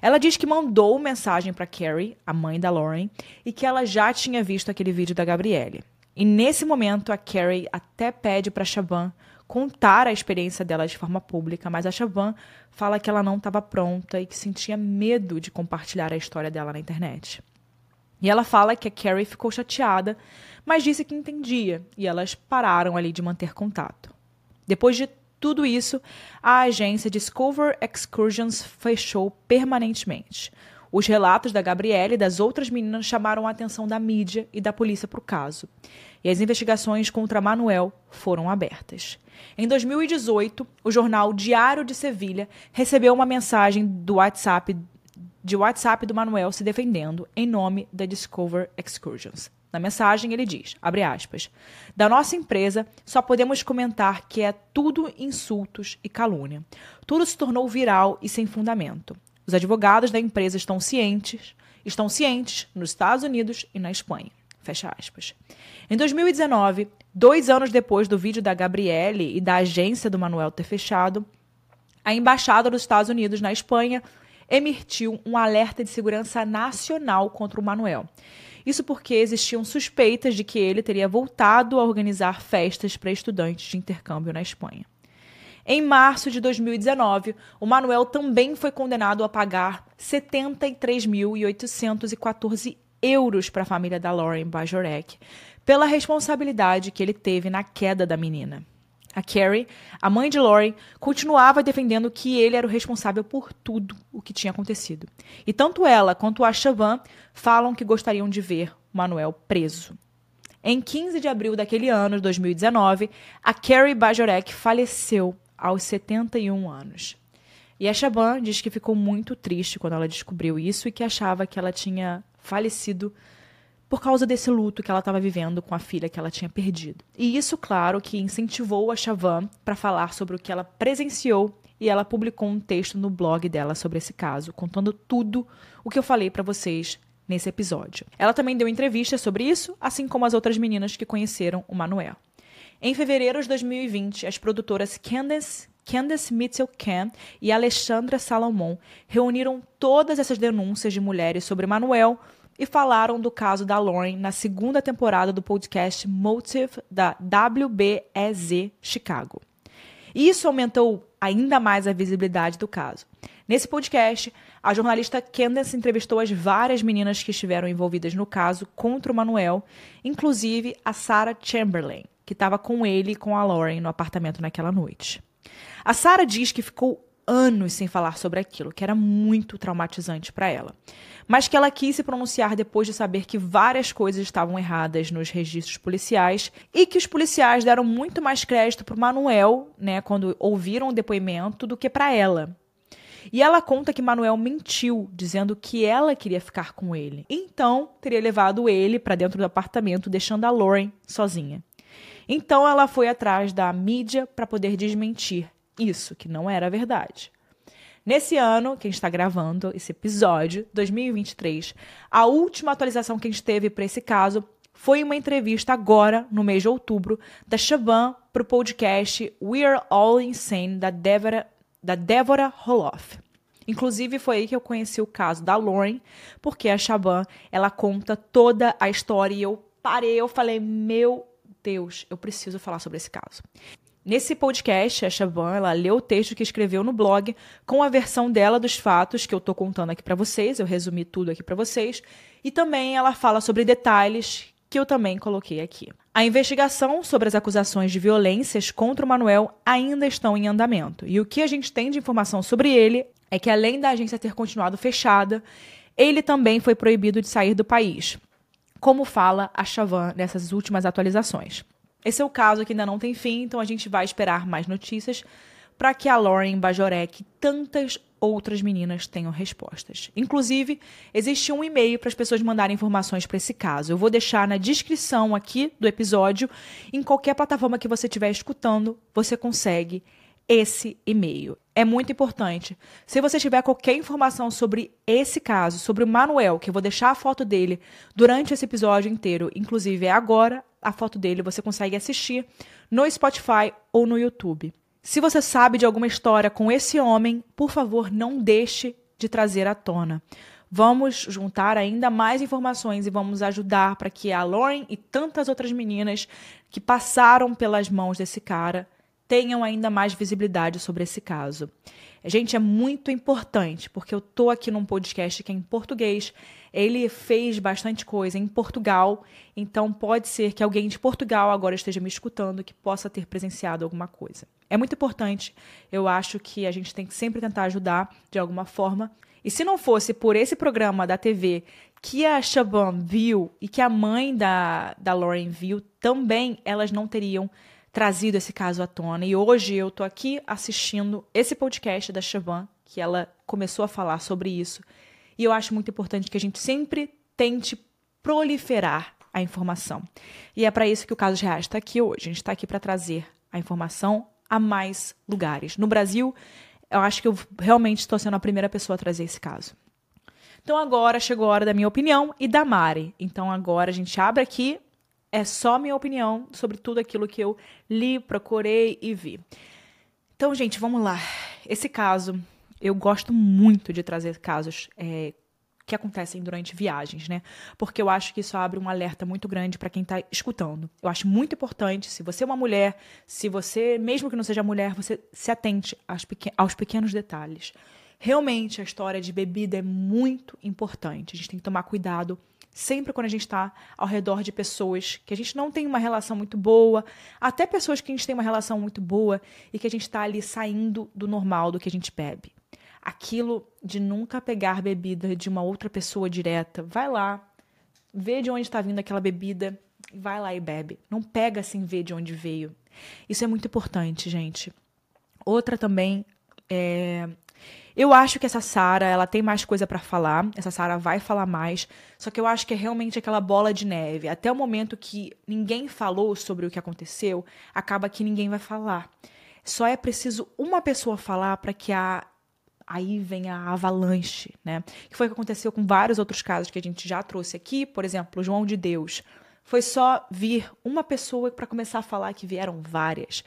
Ela diz que mandou mensagem para Carrie, a mãe da Lauren, e que ela já tinha visto aquele vídeo da Gabriele. E nesse momento, a Carrie até pede para Chavan contar a experiência dela de forma pública, mas a Chavan fala que ela não estava pronta e que sentia medo de compartilhar a história dela na internet. E ela fala que a Carrie ficou chateada, mas disse que entendia, e elas pararam ali de manter contato. Depois de tudo isso, a agência Discover Excursions fechou permanentemente. Os relatos da Gabriela e das outras meninas chamaram a atenção da mídia e da polícia para o caso. E as investigações contra Manuel foram abertas. Em 2018, o jornal Diário de Sevilha recebeu uma mensagem do WhatsApp de WhatsApp do Manuel se defendendo em nome da Discover Excursions. Na mensagem ele diz, abre aspas, da nossa empresa só podemos comentar que é tudo insultos e calúnia. Tudo se tornou viral e sem fundamento. Os advogados da empresa estão cientes, estão cientes nos Estados Unidos e na Espanha. Fecha aspas. Em 2019, dois anos depois do vídeo da Gabriele e da agência do Manuel ter fechado, a embaixada dos Estados Unidos na Espanha emitiu um alerta de segurança nacional contra o Manuel. Isso porque existiam suspeitas de que ele teria voltado a organizar festas para estudantes de intercâmbio na Espanha. Em março de 2019, o Manuel também foi condenado a pagar 73.814 euros para a família da Lauren Bajorek pela responsabilidade que ele teve na queda da menina. A Carrie, a mãe de Lauren, continuava defendendo que ele era o responsável por tudo o que tinha acontecido. E tanto ela quanto a Chavan falam que gostariam de ver Manuel preso. Em 15 de abril daquele ano, de 2019, a Carrie Bajorek faleceu aos 71 anos. E a Shaban diz que ficou muito triste quando ela descobriu isso e que achava que ela tinha falecido por causa desse luto que ela estava vivendo com a filha que ela tinha perdido. E isso, claro, que incentivou a Chavan para falar sobre o que ela presenciou e ela publicou um texto no blog dela sobre esse caso, contando tudo o que eu falei para vocês nesse episódio. Ela também deu entrevista sobre isso, assim como as outras meninas que conheceram o Manuel. Em fevereiro de 2020, as produtoras Candace, Candace Mitchell Ken e Alexandra Salomon reuniram todas essas denúncias de mulheres sobre Manuel e falaram do caso da Lauren na segunda temporada do podcast Motive da WBEZ Chicago. Isso aumentou ainda mais a visibilidade do caso. Nesse podcast, a jornalista Candace entrevistou as várias meninas que estiveram envolvidas no caso contra o Manuel, inclusive a Sarah Chamberlain que estava com ele e com a Lauren no apartamento naquela noite. A Sarah diz que ficou anos sem falar sobre aquilo, que era muito traumatizante para ela. Mas que ela quis se pronunciar depois de saber que várias coisas estavam erradas nos registros policiais e que os policiais deram muito mais crédito para Manuel, né, quando ouviram o depoimento, do que para ela. E ela conta que Manuel mentiu, dizendo que ela queria ficar com ele. Então, teria levado ele para dentro do apartamento, deixando a Lauren sozinha. Então ela foi atrás da mídia para poder desmentir isso, que não era verdade. Nesse ano que a gente está gravando esse episódio, 2023, a última atualização que a gente teve para esse caso foi uma entrevista agora, no mês de outubro, da Shaban para o podcast We're All Insane, da Débora, da Débora Roloff. Inclusive, foi aí que eu conheci o caso da Lauren, porque a Shaban, ela conta toda a história e eu parei, eu falei, meu Deus, eu preciso falar sobre esse caso. Nesse podcast, a Shaban, ela leu o texto que escreveu no blog com a versão dela dos fatos que eu estou contando aqui para vocês, eu resumi tudo aqui para vocês, e também ela fala sobre detalhes que eu também coloquei aqui. A investigação sobre as acusações de violências contra o Manuel ainda estão em andamento, e o que a gente tem de informação sobre ele é que além da agência ter continuado fechada, ele também foi proibido de sair do país, como fala a Chavan nessas últimas atualizações. Esse é o caso que ainda não tem fim, então a gente vai esperar mais notícias para que a Lauren Bajorek e tantas outras meninas tenham respostas. Inclusive, existe um e-mail para as pessoas mandarem informações para esse caso. Eu vou deixar na descrição aqui do episódio. Em qualquer plataforma que você estiver escutando, você consegue esse e-mail. É muito importante. Se você tiver qualquer informação sobre esse caso, sobre o Manuel, que eu vou deixar a foto dele durante esse episódio inteiro, inclusive é agora, a foto dele você consegue assistir no Spotify ou no YouTube. Se você sabe de alguma história com esse homem, por favor, não deixe de trazer à tona. Vamos juntar ainda mais informações e vamos ajudar para que a Lauren e tantas outras meninas que passaram pelas mãos desse cara tenham ainda mais visibilidade sobre esse caso. Gente, é muito importante, porque eu tô aqui num podcast que é em português. Ele fez bastante coisa em Portugal, então pode ser que alguém de Portugal agora esteja me escutando que possa ter presenciado alguma coisa. É muito importante. Eu acho que a gente tem que sempre tentar ajudar de alguma forma. E se não fosse por esse programa da TV que a Shaban viu e que a mãe da, da Lauren viu, também elas não teriam trazido esse caso à tona. E hoje eu tô aqui assistindo esse podcast da Chavan, que ela começou a falar sobre isso. E eu acho muito importante que a gente sempre tente proliferar a informação. E é para isso que o Caso Reais está aqui hoje. A gente está aqui para trazer a informação a mais lugares. No Brasil, eu acho que eu realmente estou sendo a primeira pessoa a trazer esse caso. Então agora chegou a hora da minha opinião e da Mari. Então agora a gente abre aqui é só minha opinião sobre tudo aquilo que eu li, procurei e vi. Então, gente, vamos lá. Esse caso, eu gosto muito de trazer casos é, que acontecem durante viagens, né? Porque eu acho que isso abre um alerta muito grande para quem está escutando. Eu acho muito importante, se você é uma mulher, se você, mesmo que não seja mulher, você se atente aos pequenos detalhes. Realmente, a história de bebida é muito importante. A gente tem que tomar cuidado sempre quando a gente está ao redor de pessoas que a gente não tem uma relação muito boa, até pessoas que a gente tem uma relação muito boa e que a gente está ali saindo do normal do que a gente bebe. Aquilo de nunca pegar bebida de uma outra pessoa direta, vai lá, vê de onde está vindo aquela bebida, vai lá e bebe. Não pega sem ver de onde veio. Isso é muito importante, gente. Outra também é eu acho que essa Sara, ela tem mais coisa para falar. Essa Sara vai falar mais. Só que eu acho que é realmente aquela bola de neve. Até o momento que ninguém falou sobre o que aconteceu, acaba que ninguém vai falar. Só é preciso uma pessoa falar para que a aí vem a avalanche, né? Que foi o que aconteceu com vários outros casos que a gente já trouxe aqui, por exemplo, João de Deus. Foi só vir uma pessoa para começar a falar que vieram várias.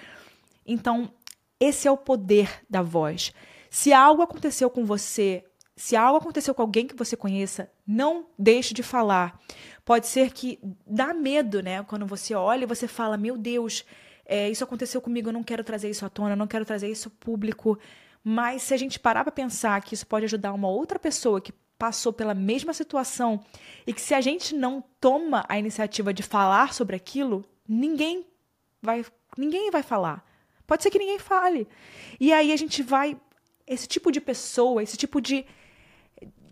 Então, esse é o poder da voz. Se algo aconteceu com você, se algo aconteceu com alguém que você conheça, não deixe de falar. Pode ser que dá medo, né? Quando você olha e você fala, meu Deus, é, isso aconteceu comigo, eu não quero trazer isso à tona, eu não quero trazer isso público. Mas se a gente parar para pensar que isso pode ajudar uma outra pessoa que passou pela mesma situação e que se a gente não toma a iniciativa de falar sobre aquilo, ninguém vai ninguém vai falar. Pode ser que ninguém fale. E aí a gente vai esse tipo de pessoa, esse tipo de.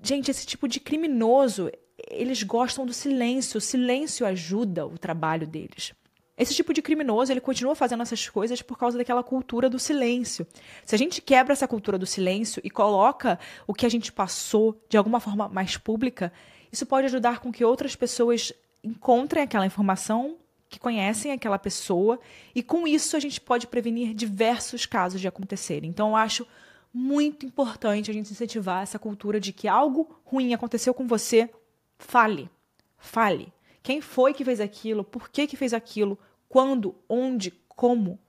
Gente, esse tipo de criminoso, eles gostam do silêncio. O silêncio ajuda o trabalho deles. Esse tipo de criminoso, ele continua fazendo essas coisas por causa daquela cultura do silêncio. Se a gente quebra essa cultura do silêncio e coloca o que a gente passou de alguma forma mais pública, isso pode ajudar com que outras pessoas encontrem aquela informação que conhecem aquela pessoa e com isso a gente pode prevenir diversos casos de acontecerem. Então eu acho muito importante a gente incentivar essa cultura de que algo ruim aconteceu com você, fale. Fale. Quem foi que fez aquilo? Por que que fez aquilo? Quando? Onde? Como?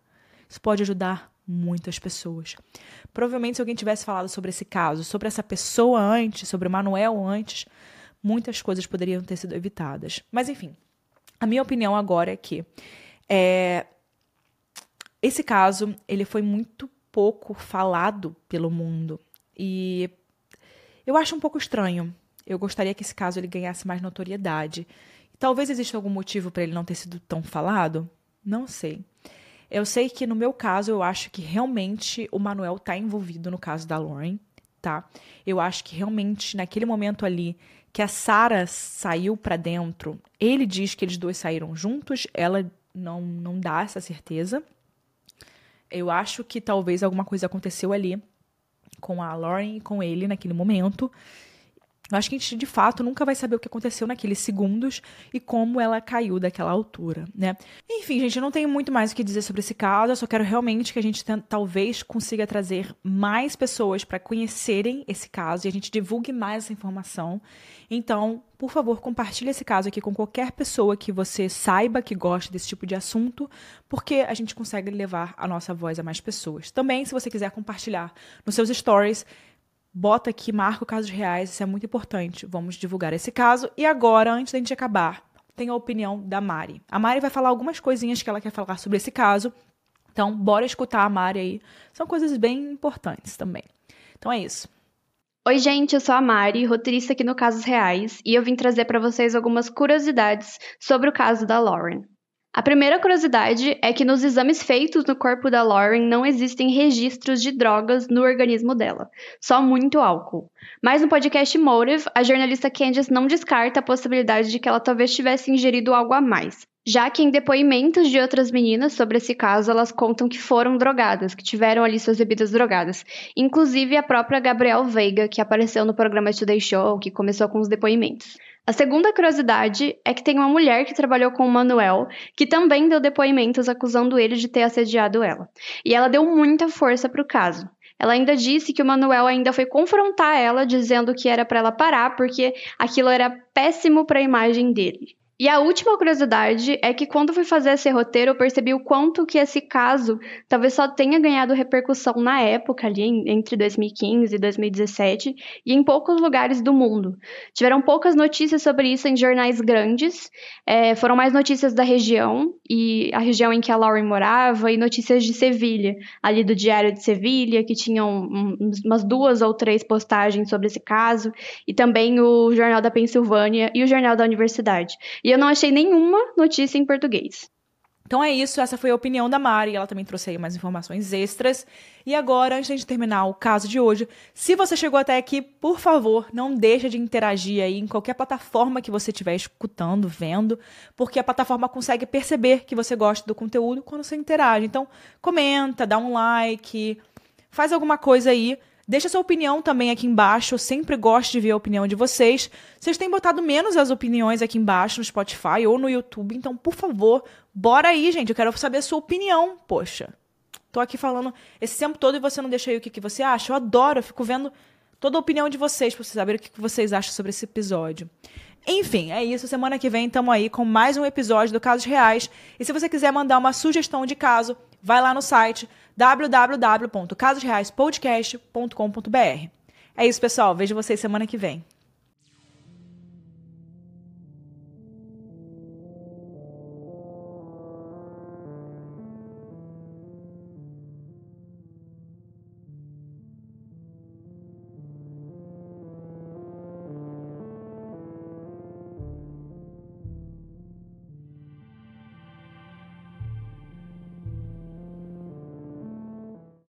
Isso pode ajudar muitas pessoas. Provavelmente se alguém tivesse falado sobre esse caso, sobre essa pessoa antes, sobre o Manuel antes, muitas coisas poderiam ter sido evitadas. Mas enfim, a minha opinião agora é que é, esse caso ele foi muito pouco falado pelo mundo e eu acho um pouco estranho. Eu gostaria que esse caso ele ganhasse mais notoriedade. Talvez exista algum motivo para ele não ter sido tão falado. Não sei. Eu sei que no meu caso eu acho que realmente o Manuel está envolvido no caso da Lauren, tá? Eu acho que realmente naquele momento ali que a Sara saiu para dentro, ele diz que eles dois saíram juntos, ela não não dá essa certeza. Eu acho que talvez alguma coisa aconteceu ali com a Lauren e com ele naquele momento. Eu acho que a gente, de fato, nunca vai saber o que aconteceu naqueles segundos e como ela caiu daquela altura, né? Enfim, gente, eu não tenho muito mais o que dizer sobre esse caso, eu só quero realmente que a gente talvez consiga trazer mais pessoas para conhecerem esse caso e a gente divulgue mais essa informação. Então, por favor, compartilhe esse caso aqui com qualquer pessoa que você saiba que gosta desse tipo de assunto, porque a gente consegue levar a nossa voz a mais pessoas. Também, se você quiser compartilhar nos seus stories, bota aqui, marca casos reais, isso é muito importante. Vamos divulgar esse caso. E agora, antes da gente acabar, tem a opinião da Mari. A Mari vai falar algumas coisinhas que ela quer falar sobre esse caso. Então, bora escutar a Mari aí. São coisas bem importantes também. Então é isso. Oi, gente, eu sou a Mari, roteirista aqui no Casos Reais, e eu vim trazer para vocês algumas curiosidades sobre o caso da Lauren. A primeira curiosidade é que nos exames feitos no corpo da Lauren não existem registros de drogas no organismo dela, só muito álcool. Mas no podcast Motive, a jornalista Candice não descarta a possibilidade de que ela talvez tivesse ingerido algo a mais, já que em depoimentos de outras meninas sobre esse caso, elas contam que foram drogadas, que tiveram ali suas bebidas drogadas. Inclusive a própria Gabrielle Veiga, que apareceu no programa Today Show, que começou com os depoimentos. A segunda curiosidade é que tem uma mulher que trabalhou com o Manuel, que também deu depoimentos acusando ele de ter assediado ela. E ela deu muita força para o caso. Ela ainda disse que o Manuel ainda foi confrontar ela, dizendo que era para ela parar porque aquilo era péssimo para a imagem dele. E a última curiosidade é que quando fui fazer esse roteiro, eu percebi o quanto que esse caso talvez só tenha ganhado repercussão na época, ali entre 2015 e 2017, e em poucos lugares do mundo. Tiveram poucas notícias sobre isso em jornais grandes, é, foram mais notícias da região, e a região em que a Lauren morava, e notícias de Sevilha, ali do Diário de Sevilha, que tinham umas duas ou três postagens sobre esse caso, e também o Jornal da Pensilvânia e o Jornal da Universidade. E e eu não achei nenhuma notícia em português. Então é isso, essa foi a opinião da Mari, ela também trouxe aí mais informações extras. E agora, antes de terminar o caso de hoje, se você chegou até aqui, por favor, não deixe de interagir aí em qualquer plataforma que você estiver escutando, vendo, porque a plataforma consegue perceber que você gosta do conteúdo quando você interage. Então, comenta, dá um like, faz alguma coisa aí Deixa sua opinião também aqui embaixo. Eu sempre gosto de ver a opinião de vocês. Vocês têm botado menos as opiniões aqui embaixo no Spotify ou no YouTube, então, por favor, bora aí, gente. Eu quero saber a sua opinião. Poxa, tô aqui falando esse tempo todo e você não deixa aí o que, que você acha. Eu adoro, eu fico vendo toda a opinião de vocês para vocês saberem o que, que vocês acham sobre esse episódio. Enfim, é isso. Semana que vem estamos aí com mais um episódio do Casos Reais. E se você quiser mandar uma sugestão de caso, vai lá no site www.casosreaispodcast.com.br. É isso, pessoal. Vejo vocês semana que vem.